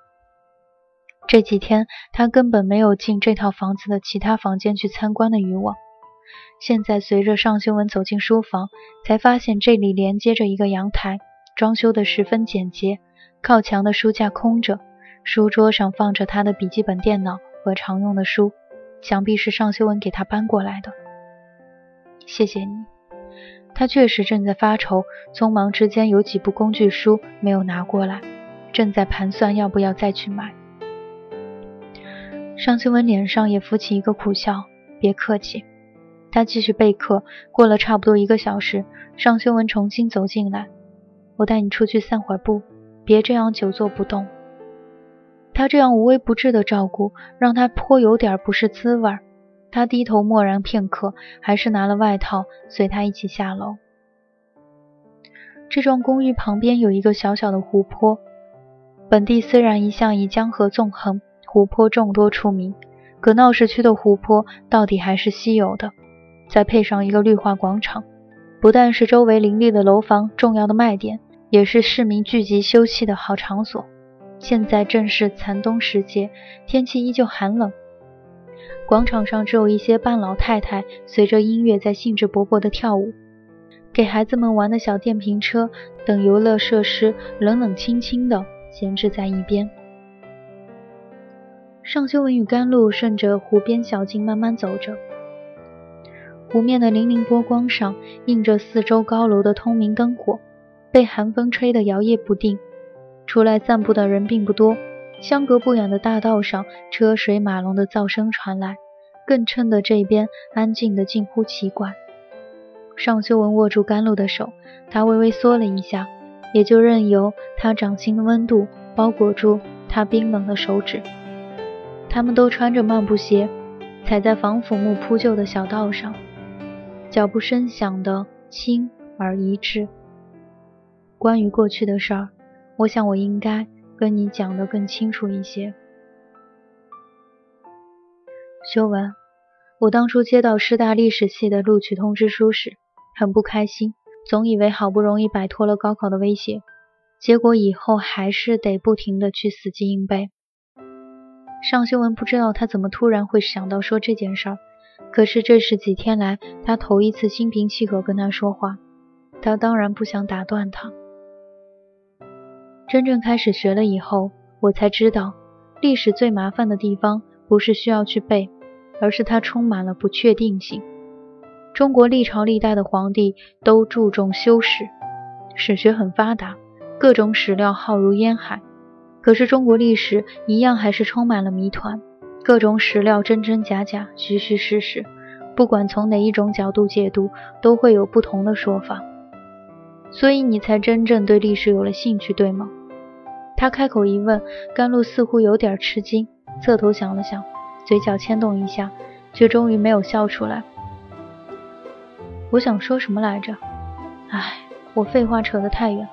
这几天他根本没有进这套房子的其他房间去参观的欲望。现在随着尚修文走进书房，才发现这里连接着一个阳台，装修的十分简洁，靠墙的书架空着。书桌上放着他的笔记本电脑和常用的书，想必是尚修文给他搬过来的。谢谢你。他确实正在发愁，匆忙之间有几部工具书没有拿过来，正在盘算要不要再去买。尚修文脸上也浮起一个苦笑，别客气。他继续备课，过了差不多一个小时，尚修文重新走进来，我带你出去散会儿步，别这样久坐不动。他这样无微不至的照顾，让他颇有点不是滋味。他低头默然片刻，还是拿了外套，随他一起下楼。这幢公寓旁边有一个小小的湖泊。本地虽然一向以江河纵横、湖泊众多出名，可闹市区的湖泊到底还是稀有的。再配上一个绿化广场，不但是周围林立的楼房重要的卖点，也是市民聚集休憩的好场所。现在正是残冬时节，天气依旧寒冷。广场上只有一些半老太太随着音乐在兴致勃勃地跳舞，给孩子们玩的小电瓶车等游乐设施冷冷清清的闲置在一边。尚修文与甘露顺着湖边小径慢慢走着，湖面的粼粼波光上映着四周高楼的通明灯火，被寒风吹得摇曳不定。出来散步的人并不多。相隔不远的大道上，车水马龙的噪声传来，更衬得这边安静的近乎奇怪。尚修文握住甘露的手，他微微缩了一下，也就任由他掌心的温度包裹住他冰冷的手指。他们都穿着漫步鞋，踩在防腐木铺就的小道上，脚步声响得轻而一致。关于过去的事儿，我想我应该。跟你讲的更清楚一些，修文，我当初接到师大历史系的录取通知书时，很不开心，总以为好不容易摆脱了高考的威胁，结果以后还是得不停的去死记硬背。尚修文不知道他怎么突然会想到说这件事儿，可是这是几天来他头一次心平气和跟他说话，他当然不想打断他。真正开始学了以后，我才知道，历史最麻烦的地方不是需要去背，而是它充满了不确定性。中国历朝历代的皇帝都注重修史，史学很发达，各种史料浩如烟海。可是中国历史一样还是充满了谜团，各种史料真真假假，虚虚实实，不管从哪一种角度解读，都会有不同的说法。所以你才真正对历史有了兴趣，对吗？他开口一问，甘露似乎有点吃惊，侧头想了想，嘴角牵动一下，却终于没有笑出来。我想说什么来着？唉，我废话扯得太远。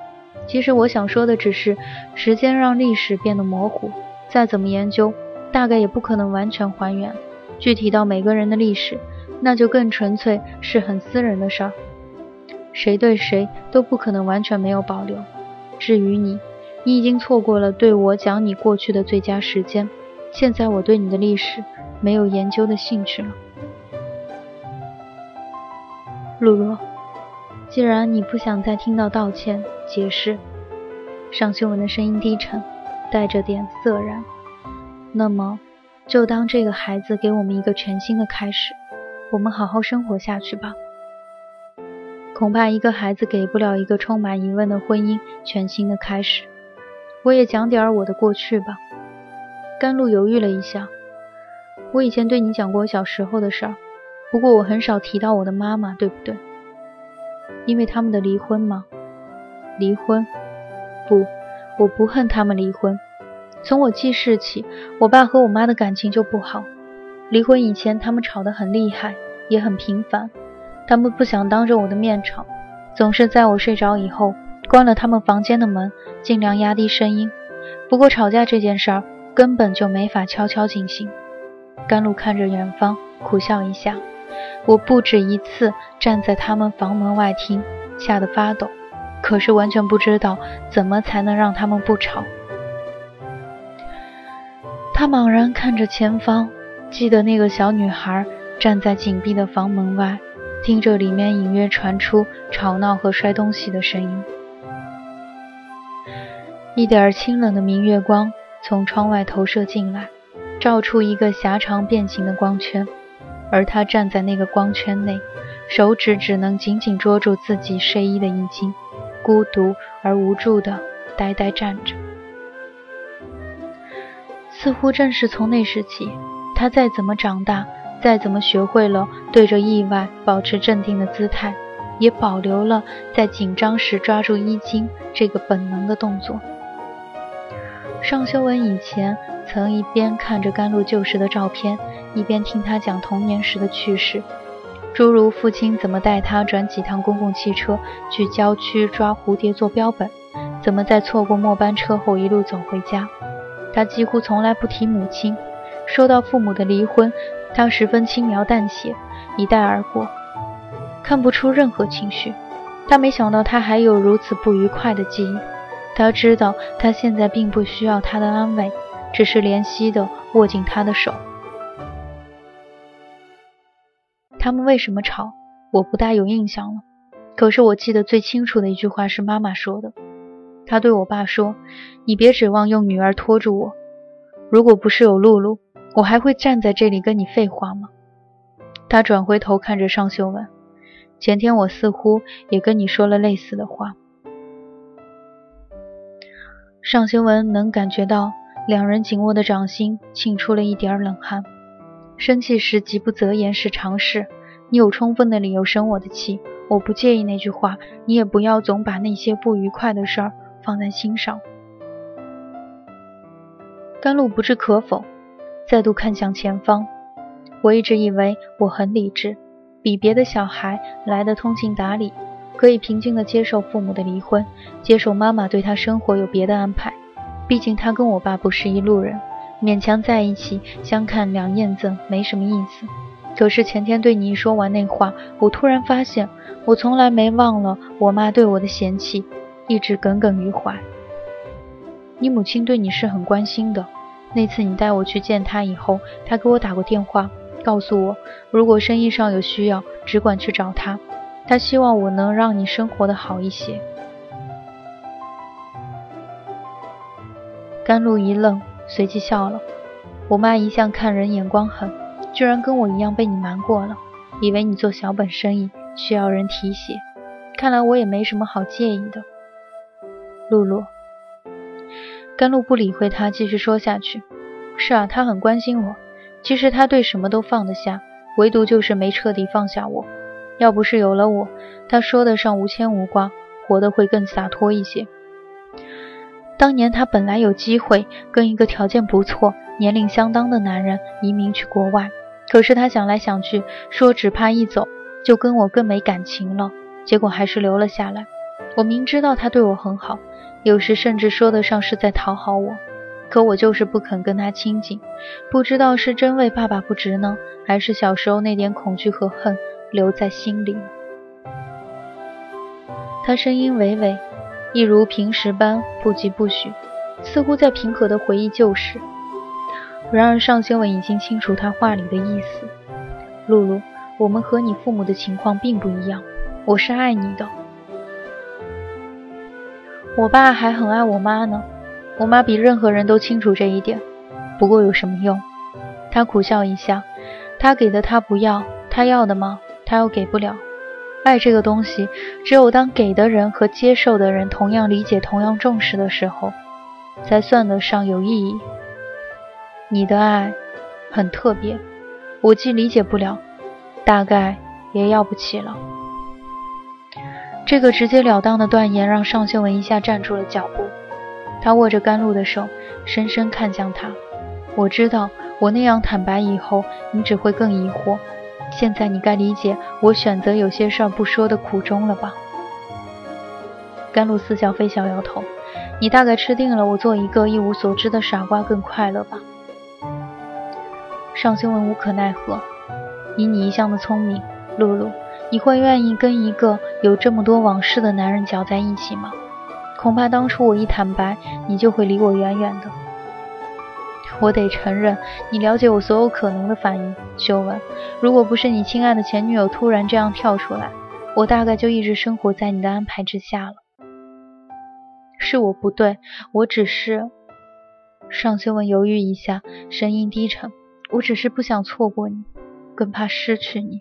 其实我想说的只是，时间让历史变得模糊，再怎么研究，大概也不可能完全还原。具体到每个人的历史，那就更纯粹是很私人的事儿。谁对谁都不可能完全没有保留。至于你，你已经错过了对我讲你过去的最佳时间。现在我对你的历史没有研究的兴趣了。露露，既然你不想再听到道歉、解释，尚修文的声音低沉，带着点涩然，那么就当这个孩子给我们一个全新的开始，我们好好生活下去吧。恐怕一个孩子给不了一个充满疑问的婚姻全新的开始。我也讲点我的过去吧。甘露犹豫了一下，我以前对你讲过小时候的事儿，不过我很少提到我的妈妈，对不对？因为他们的离婚吗？离婚？不，我不恨他们离婚。从我记事起，我爸和我妈的感情就不好。离婚以前，他们吵得很厉害，也很频繁。他们不想当着我的面吵，总是在我睡着以后关了他们房间的门，尽量压低声音。不过吵架这件事儿根本就没法悄悄进行。甘露看着远方，苦笑一下。我不止一次站在他们房门外听，吓得发抖，可是完全不知道怎么才能让他们不吵。他茫然看着前方，记得那个小女孩站在紧闭的房门外。听着，里面隐约传出吵闹和摔东西的声音。一点清冷的明月光从窗外投射进来，照出一个狭长变形的光圈，而他站在那个光圈内，手指只能紧紧捉住自己睡衣的衣襟，孤独而无助地呆呆站着。似乎正是从那时起，他再怎么长大，再怎么学会了对着意外保持镇定的姿态，也保留了在紧张时抓住衣襟这个本能的动作。尚修文以前曾一边看着甘露旧时的照片，一边听他讲童年时的趣事，诸如父亲怎么带他转几趟公共汽车去郊区抓蝴蝶做标本，怎么在错过末班车后一路走回家。他几乎从来不提母亲，说到父母的离婚，他十分轻描淡写，一带而过，看不出任何情绪。他没想到他还有如此不愉快的记忆。他知道，他现在并不需要他的安慰，只是怜惜地握紧他的手。他们为什么吵？我不大有印象了。可是我记得最清楚的一句话是妈妈说的。他对我爸说：“你别指望用女儿拖住我。如果不是有露露，我还会站在这里跟你废话吗？”他转回头看着尚秀文：“前天我似乎也跟你说了类似的话。”尚修文能感觉到两人紧握的掌心沁出了一点冷汗。生气时急不择言是常事，你有充分的理由生我的气，我不介意那句话。你也不要总把那些不愉快的事儿放在心上。甘露不置可否，再度看向前方。我一直以为我很理智，比别的小孩来的通情达理。可以平静地接受父母的离婚，接受妈妈对他生活有别的安排。毕竟他跟我爸不是一路人，勉强在一起相看两厌憎没什么意思。可是前天对你说完那话，我突然发现，我从来没忘了我妈对我的嫌弃，一直耿耿于怀。你母亲对你是很关心的。那次你带我去见她以后，她给我打过电话，告诉我如果生意上有需要，只管去找她。他希望我能让你生活的好一些。甘露一愣，随即笑了。我妈一向看人眼光狠，居然跟我一样被你瞒过了，以为你做小本生意需要人提携。看来我也没什么好介意的。露露，甘露不理会他，继续说下去。是啊，他很关心我。其实他对什么都放得下，唯独就是没彻底放下我。要不是有了我，他说得上无牵无挂，活得会更洒脱一些。当年他本来有机会跟一个条件不错、年龄相当的男人移民去国外，可是他想来想去，说只怕一走就跟我更没感情了，结果还是留了下来。我明知道他对我很好，有时甚至说得上是在讨好我，可我就是不肯跟他亲近。不知道是真为爸爸不值呢，还是小时候那点恐惧和恨。留在心里。他声音娓娓，一如平时般不疾不徐，似乎在平和的回忆旧事。然而尚修文已经清楚他话里的意思。露露，我们和你父母的情况并不一样。我是爱你的。我爸还很爱我妈呢。我妈比任何人都清楚这一点。不过有什么用？他苦笑一下。他给的他不要，他要的吗？他又给不了爱这个东西，只有当给的人和接受的人同样理解、同样重视的时候，才算得上有意义。你的爱很特别，我既理解不了，大概也要不起了。这个直截了当的断言让尚秀文一下站住了脚步。他握着甘露的手，深深看向他。我知道，我那样坦白以后，你只会更疑惑。现在你该理解我选择有些事儿不说的苦衷了吧？甘露似笑非笑摇头。你大概吃定了我做一个一无所知的傻瓜更快乐吧？尚兴文无可奈何。以你一向的聪明，露露，你会愿意跟一个有这么多往事的男人搅在一起吗？恐怕当初我一坦白，你就会离我远远的。我得承认，你了解我所有可能的反应，修文。如果不是你亲爱的前女友突然这样跳出来，我大概就一直生活在你的安排之下了。是我不对，我只是……尚修文犹豫一下，声音低沉：“我只是不想错过你，更怕失去你。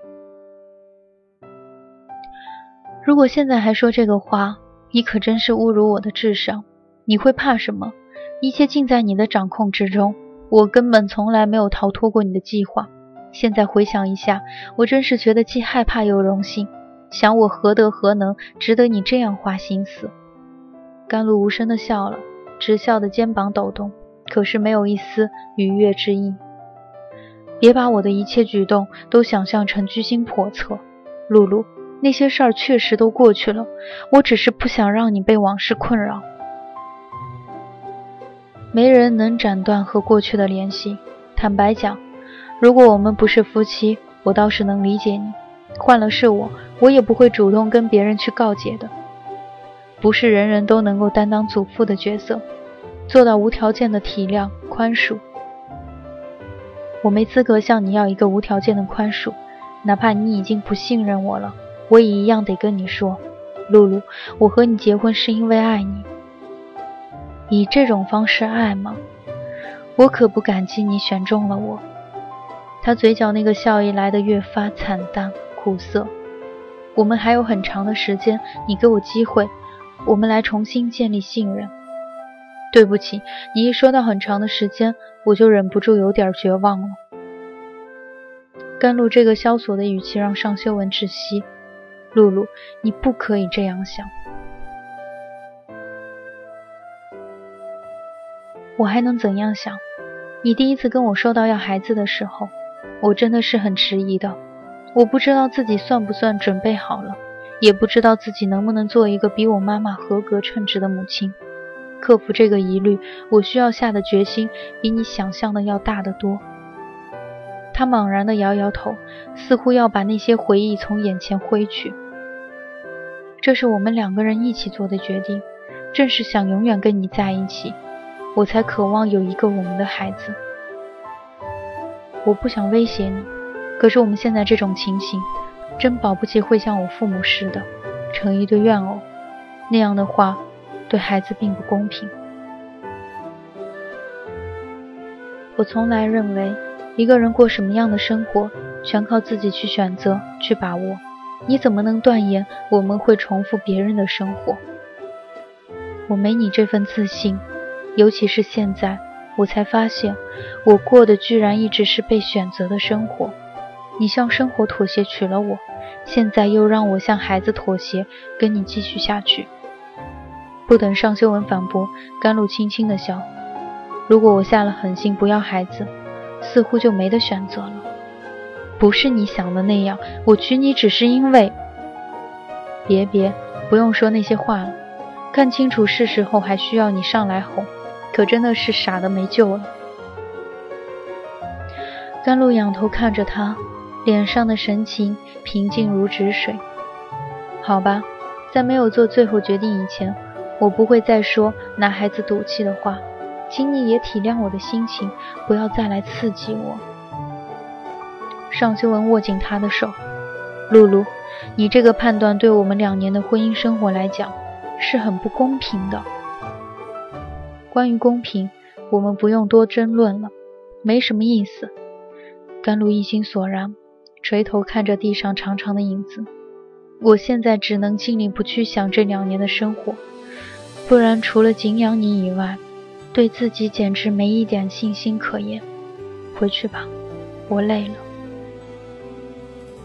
如果现在还说这个话，你可真是侮辱我的智商。你会怕什么？一切尽在你的掌控之中，我根本从来没有逃脱过你的计划。现在回想一下，我真是觉得既害怕又荣幸。想我何德何能，值得你这样花心思？”甘露无声的笑了，直笑的肩膀抖动。可是没有一丝愉悦之意。别把我的一切举动都想象成居心叵测，露露，那些事儿确实都过去了。我只是不想让你被往事困扰。没人能斩断和过去的联系。坦白讲，如果我们不是夫妻，我倒是能理解你。换了是我，我也不会主动跟别人去告解的。不是人人都能够担当祖父的角色。做到无条件的体谅宽恕，我没资格向你要一个无条件的宽恕，哪怕你已经不信任我了，我也一样得跟你说，露露，我和你结婚是因为爱你。以这种方式爱吗？我可不感激你选中了我。他嘴角那个笑意来得越发惨淡苦涩。我们还有很长的时间，你给我机会，我们来重新建立信任。对不起，你一说到很长的时间，我就忍不住有点绝望了。甘露这个萧索的语气让尚修文窒息。露露，你不可以这样想。我还能怎样想？你第一次跟我说到要孩子的时候，我真的是很迟疑的。我不知道自己算不算准备好了，也不知道自己能不能做一个比我妈妈合格称职的母亲。克服这个疑虑，我需要下的决心比你想象的要大得多。他茫然地摇摇头，似乎要把那些回忆从眼前挥去。这是我们两个人一起做的决定，正是想永远跟你在一起，我才渴望有一个我们的孩子。我不想威胁你，可是我们现在这种情形，真保不齐会像我父母似的，成一对怨偶。那样的话。对孩子并不公平。我从来认为，一个人过什么样的生活，全靠自己去选择、去把握。你怎么能断言我们会重复别人的生活？我没你这份自信，尤其是现在，我才发现，我过的居然一直是被选择的生活。你向生活妥协娶了我，现在又让我向孩子妥协，跟你继续下去。不等尚修文反驳，甘露轻轻的笑。如果我下了狠心不要孩子，似乎就没得选择了。不是你想的那样，我娶你只是因为……别别，不用说那些话了。看清楚是时候，还需要你上来哄，可真的是傻的没救了。甘露仰头看着他，脸上的神情平静如止水。好吧，在没有做最后决定以前。我不会再说拿孩子赌气的话，请你也体谅我的心情，不要再来刺激我。尚修文握紧他的手，露露，你这个判断对我们两年的婚姻生活来讲是很不公平的。关于公平，我们不用多争论了，没什么意思。甘露一心索然，垂头看着地上长长的影子。我现在只能尽力不去想这两年的生活。不然，除了敬仰你以外，对自己简直没一点信心可言。回去吧，我累了。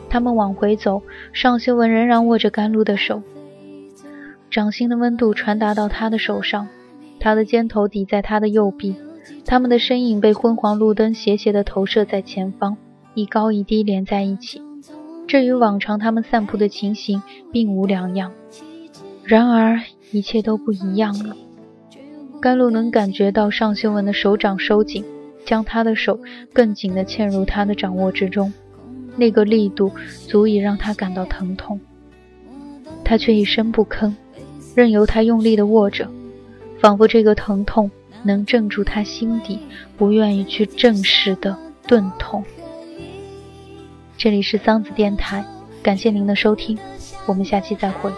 他们往回走，尚修文仍然握着甘露的手，掌心的温度传达到他的手上，他的肩头抵在他的右臂，他们的身影被昏黄路灯斜斜地投射在前方，一高一低连在一起，这与往常他们散步的情形并无两样。然而。一切都不一样了。甘露能感觉到尚修文的手掌收紧，将他的手更紧地嵌入他的掌握之中，那个力度足以让他感到疼痛。他却一声不吭，任由他用力地握着，仿佛这个疼痛能镇住他心底不愿意去正视的钝痛。这里是桑子电台，感谢您的收听，我们下期再会。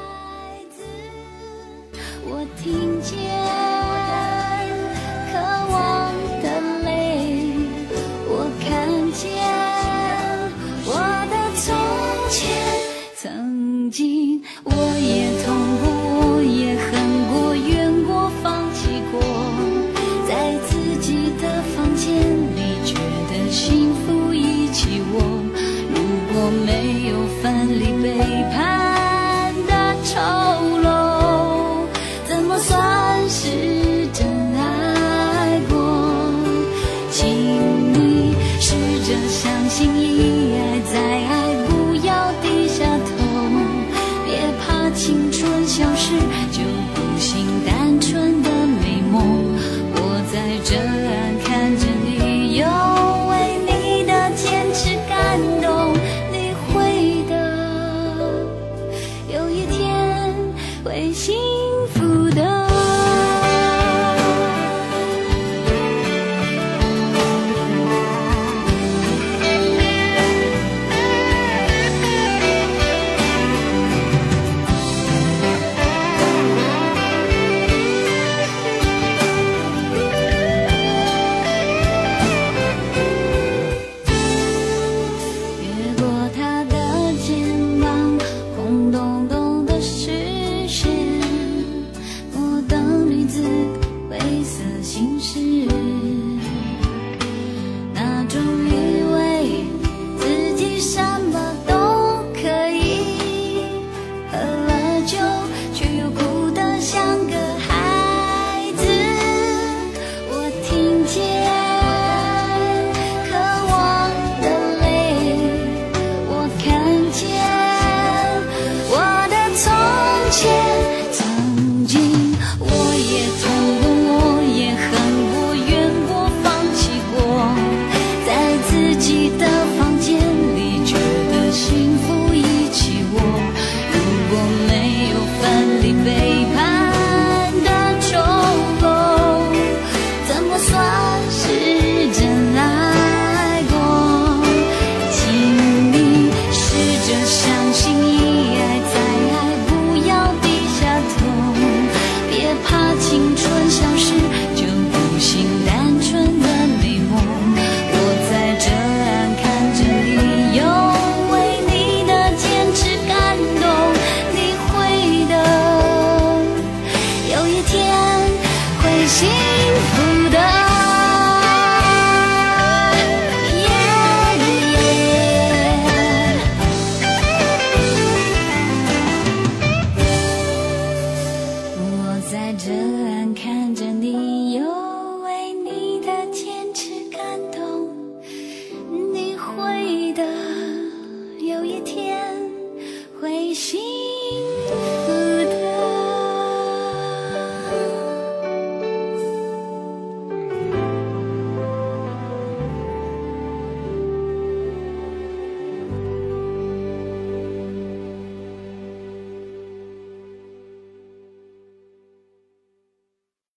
Chau.